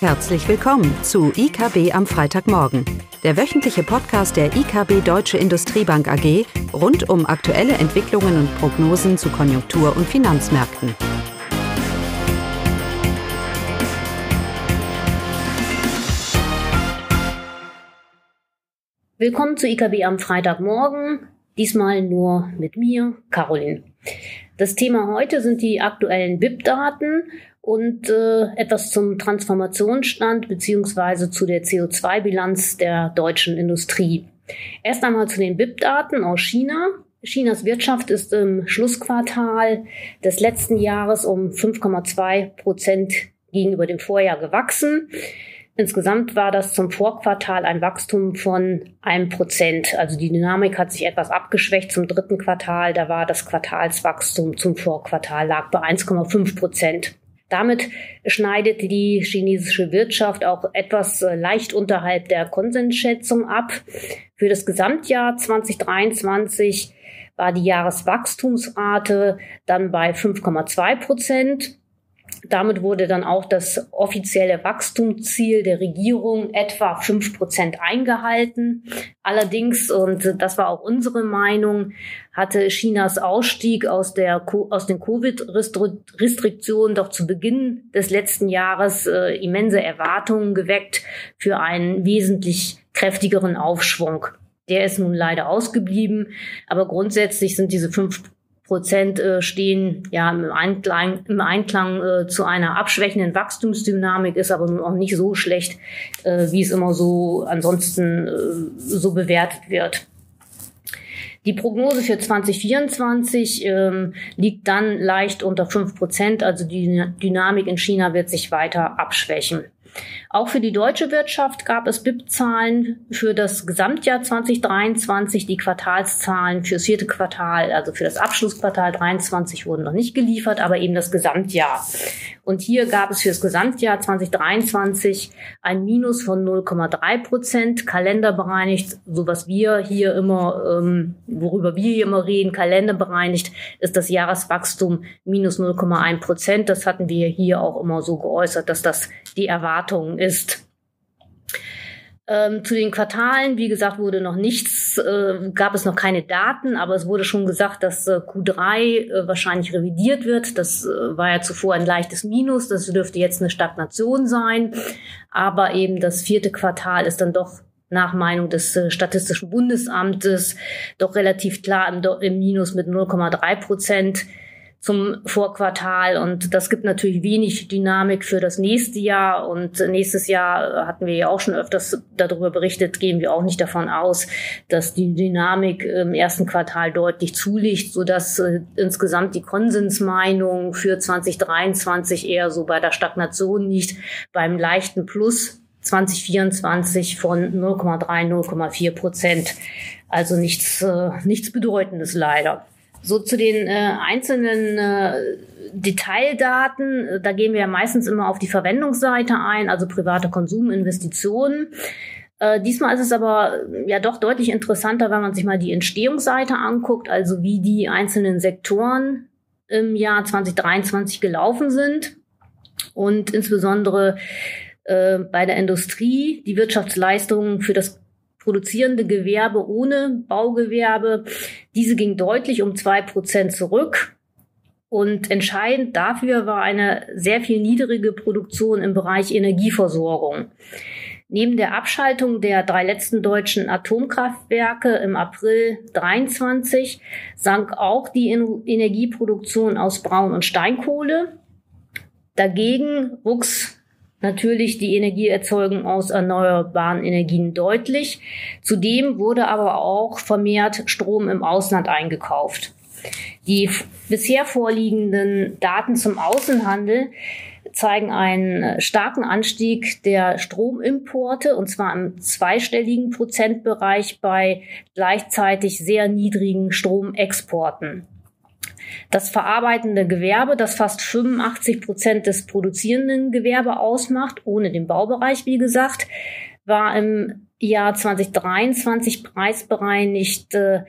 Herzlich willkommen zu IKB am Freitagmorgen, der wöchentliche Podcast der IKB Deutsche Industriebank AG rund um aktuelle Entwicklungen und Prognosen zu Konjunktur- und Finanzmärkten. Willkommen zu IKB am Freitagmorgen, diesmal nur mit mir, Caroline. Das Thema heute sind die aktuellen BIP-Daten und äh, etwas zum Transformationsstand beziehungsweise zu der CO2-Bilanz der deutschen Industrie. Erst einmal zu den BIP-Daten aus China. Chinas Wirtschaft ist im Schlussquartal des letzten Jahres um 5,2 Prozent gegenüber dem Vorjahr gewachsen. Insgesamt war das zum Vorquartal ein Wachstum von einem Prozent. Also die Dynamik hat sich etwas abgeschwächt zum dritten Quartal. Da war das Quartalswachstum zum Vorquartal lag bei 1,5 Prozent. Damit schneidet die chinesische Wirtschaft auch etwas äh, leicht unterhalb der Konsensschätzung ab. Für das Gesamtjahr 2023 war die Jahreswachstumsrate dann bei 5,2 Prozent. Damit wurde dann auch das offizielle Wachstumsziel der Regierung etwa fünf Prozent eingehalten. Allerdings, und das war auch unsere Meinung, hatte Chinas Ausstieg aus, der, aus den Covid-Restriktionen doch zu Beginn des letzten Jahres äh, immense Erwartungen geweckt für einen wesentlich kräftigeren Aufschwung. Der ist nun leider ausgeblieben, aber grundsätzlich sind diese fünf Prozent äh, stehen ja im Einklang, im Einklang äh, zu einer abschwächenden Wachstumsdynamik, ist aber nun auch nicht so schlecht, äh, wie es immer so ansonsten äh, so bewertet wird. Die Prognose für 2024 ähm, liegt dann leicht unter fünf Prozent, also die Dynamik in China wird sich weiter abschwächen. Auch für die deutsche Wirtschaft gab es BIP-Zahlen für das Gesamtjahr 2023. Die Quartalszahlen fürs vierte Quartal, also für das Abschlussquartal 23 wurden noch nicht geliefert, aber eben das Gesamtjahr. Und hier gab es für das Gesamtjahr 2023 ein Minus von 0,3 Prozent, kalenderbereinigt, so was wir hier immer, ähm, worüber wir hier immer reden, kalenderbereinigt, ist das Jahreswachstum minus 0,1 Prozent. Das hatten wir hier auch immer so geäußert, dass das die Erwartung ist. Ähm, zu den Quartalen, wie gesagt, wurde noch nichts, äh, gab es noch keine Daten, aber es wurde schon gesagt, dass äh, Q3 äh, wahrscheinlich revidiert wird. Das äh, war ja zuvor ein leichtes Minus, das dürfte jetzt eine Stagnation sein. Aber eben das vierte Quartal ist dann doch nach Meinung des äh, Statistischen Bundesamtes doch relativ klar im, im Minus mit 0,3 Prozent zum Vorquartal. Und das gibt natürlich wenig Dynamik für das nächste Jahr. Und nächstes Jahr hatten wir ja auch schon öfters darüber berichtet, gehen wir auch nicht davon aus, dass die Dynamik im ersten Quartal deutlich zulegt, sodass äh, insgesamt die Konsensmeinung für 2023 eher so bei der Stagnation liegt, beim leichten Plus 2024 von 0,3, 0,4 Prozent. Also nichts, äh, nichts Bedeutendes leider. So zu den äh, einzelnen äh, Detaildaten, da gehen wir ja meistens immer auf die Verwendungsseite ein, also private Konsuminvestitionen. Äh, diesmal ist es aber äh, ja doch deutlich interessanter, wenn man sich mal die Entstehungsseite anguckt, also wie die einzelnen Sektoren im Jahr 2023 gelaufen sind und insbesondere äh, bei der Industrie die Wirtschaftsleistungen für das produzierende Gewerbe ohne Baugewerbe. Diese ging deutlich um zwei Prozent zurück. Und entscheidend dafür war eine sehr viel niedrige Produktion im Bereich Energieversorgung. Neben der Abschaltung der drei letzten deutschen Atomkraftwerke im April 23 sank auch die Energieproduktion aus Braun- und Steinkohle. Dagegen wuchs natürlich die Energieerzeugung aus erneuerbaren Energien deutlich. Zudem wurde aber auch vermehrt Strom im Ausland eingekauft. Die bisher vorliegenden Daten zum Außenhandel zeigen einen starken Anstieg der Stromimporte und zwar im zweistelligen Prozentbereich bei gleichzeitig sehr niedrigen Stromexporten. Das verarbeitende Gewerbe, das fast 85 Prozent des produzierenden Gewerbe ausmacht, ohne den Baubereich, wie gesagt, war im Jahr 2023 preisbereinigt äh,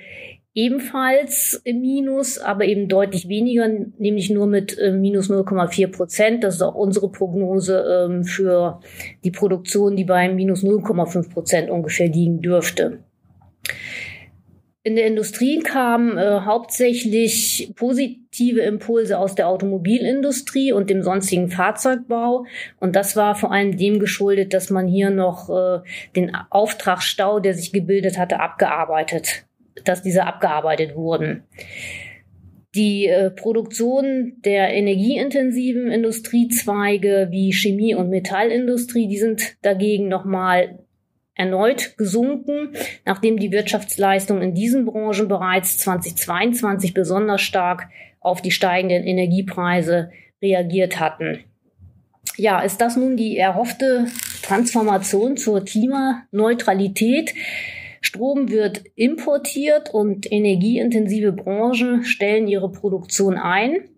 ebenfalls im Minus, aber eben deutlich weniger, nämlich nur mit äh, minus 0,4 Prozent. Das ist auch unsere Prognose ähm, für die Produktion, die bei minus 0,5 Prozent ungefähr liegen dürfte. In der Industrie kamen äh, hauptsächlich positive Impulse aus der Automobilindustrie und dem sonstigen Fahrzeugbau. Und das war vor allem dem geschuldet, dass man hier noch äh, den Auftragsstau, der sich gebildet hatte, abgearbeitet, dass diese abgearbeitet wurden. Die äh, Produktion der energieintensiven Industriezweige wie Chemie- und Metallindustrie, die sind dagegen nochmal erneut gesunken, nachdem die Wirtschaftsleistungen in diesen Branchen bereits 2022 besonders stark auf die steigenden Energiepreise reagiert hatten. Ja, ist das nun die erhoffte Transformation zur Klimaneutralität? Strom wird importiert und energieintensive Branchen stellen ihre Produktion ein.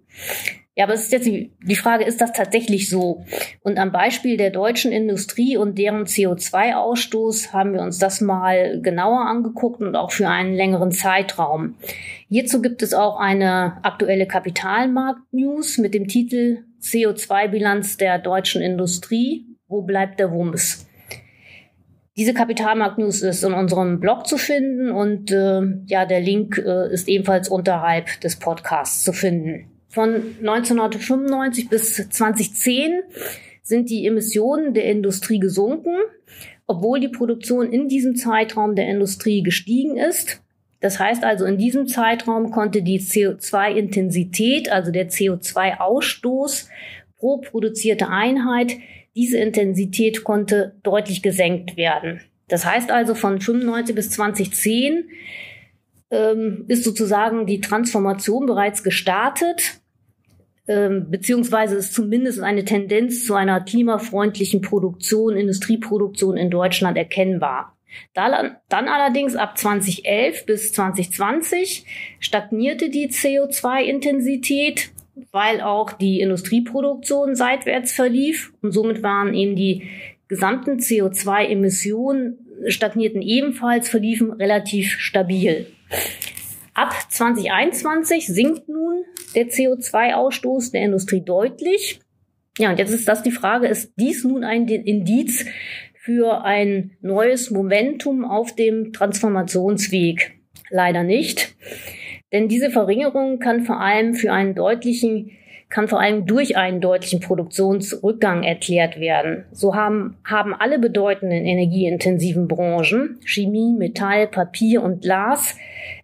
Ja, aber es ist jetzt die, die Frage, ist das tatsächlich so? Und am Beispiel der deutschen Industrie und deren CO2-Ausstoß haben wir uns das mal genauer angeguckt und auch für einen längeren Zeitraum. Hierzu gibt es auch eine aktuelle Kapitalmarkt-News mit dem Titel CO2-Bilanz der deutschen Industrie. Wo bleibt der Wumms? Diese Kapitalmarkt-News ist in unserem Blog zu finden und äh, ja, der Link äh, ist ebenfalls unterhalb des Podcasts zu finden. Von 1995 bis 2010 sind die Emissionen der Industrie gesunken, obwohl die Produktion in diesem Zeitraum der Industrie gestiegen ist. Das heißt also, in diesem Zeitraum konnte die CO2-Intensität, also der CO2-Ausstoß pro produzierte Einheit, diese Intensität konnte deutlich gesenkt werden. Das heißt also, von 95 bis 2010 ähm, ist sozusagen die Transformation bereits gestartet, ähm, beziehungsweise ist zumindest eine Tendenz zu einer klimafreundlichen Produktion, Industrieproduktion in Deutschland erkennbar. Dann, dann allerdings ab 2011 bis 2020 stagnierte die CO2-Intensität, weil auch die Industrieproduktion seitwärts verlief und somit waren eben die gesamten CO2-Emissionen stagnierten ebenfalls, verliefen relativ stabil. Ab 2021 sinkt nun der CO2-Ausstoß der Industrie deutlich. Ja, und jetzt ist das die Frage, ist dies nun ein Indiz für ein neues Momentum auf dem Transformationsweg? Leider nicht. Denn diese Verringerung kann vor allem für einen deutlichen kann vor allem durch einen deutlichen Produktionsrückgang erklärt werden. So haben, haben alle bedeutenden energieintensiven Branchen, Chemie, Metall, Papier und Glas,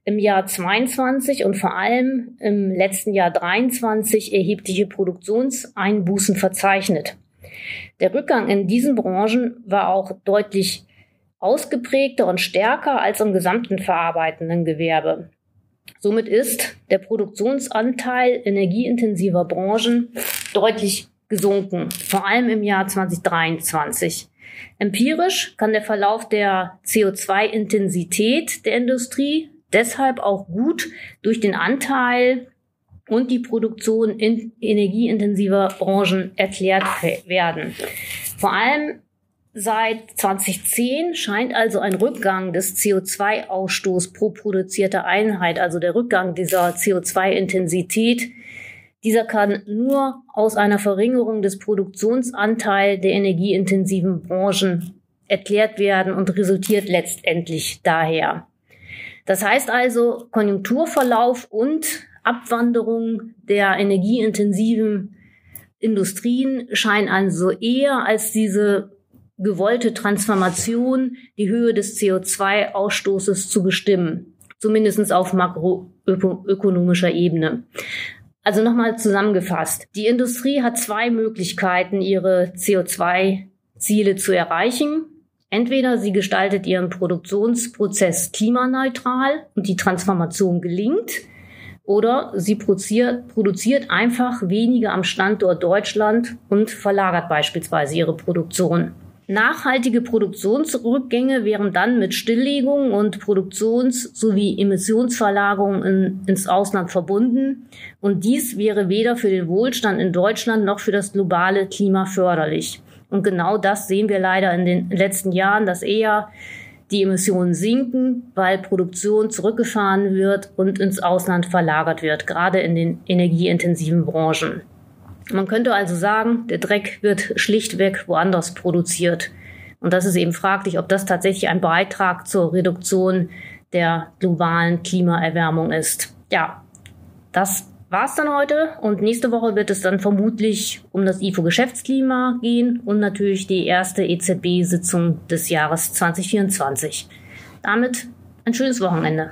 im Jahr 22 und vor allem im letzten Jahr 23 erhebliche Produktionseinbußen verzeichnet. Der Rückgang in diesen Branchen war auch deutlich ausgeprägter und stärker als im gesamten verarbeitenden Gewerbe. Somit ist der Produktionsanteil energieintensiver Branchen deutlich gesunken, vor allem im Jahr 2023. Empirisch kann der Verlauf der CO2-Intensität der Industrie deshalb auch gut durch den Anteil und die Produktion in energieintensiver Branchen erklärt werden. Vor allem Seit 2010 scheint also ein Rückgang des CO2-Ausstoß pro produzierte Einheit, also der Rückgang dieser CO2-Intensität, dieser kann nur aus einer Verringerung des Produktionsanteils der energieintensiven Branchen erklärt werden und resultiert letztendlich daher. Das heißt also, Konjunkturverlauf und Abwanderung der energieintensiven Industrien scheinen also eher als diese gewollte Transformation die Höhe des CO2-Ausstoßes zu bestimmen, zumindest auf makroökonomischer Ebene. Also nochmal zusammengefasst. Die Industrie hat zwei Möglichkeiten, ihre CO2-Ziele zu erreichen. Entweder sie gestaltet ihren Produktionsprozess klimaneutral und die Transformation gelingt, oder sie produziert, produziert einfach weniger am Standort Deutschland und verlagert beispielsweise ihre Produktion. Nachhaltige Produktionsrückgänge wären dann mit Stilllegung und Produktions- sowie Emissionsverlagerung in, ins Ausland verbunden. Und dies wäre weder für den Wohlstand in Deutschland noch für das globale Klima förderlich. Und genau das sehen wir leider in den letzten Jahren, dass eher die Emissionen sinken, weil Produktion zurückgefahren wird und ins Ausland verlagert wird, gerade in den energieintensiven Branchen. Man könnte also sagen, der Dreck wird schlichtweg woanders produziert. Und das ist eben fraglich, ob das tatsächlich ein Beitrag zur Reduktion der globalen Klimaerwärmung ist. Ja, das war's dann heute und nächste Woche wird es dann vermutlich um das IFO-Geschäftsklima gehen und natürlich die erste EZB-Sitzung des Jahres 2024. Damit ein schönes Wochenende.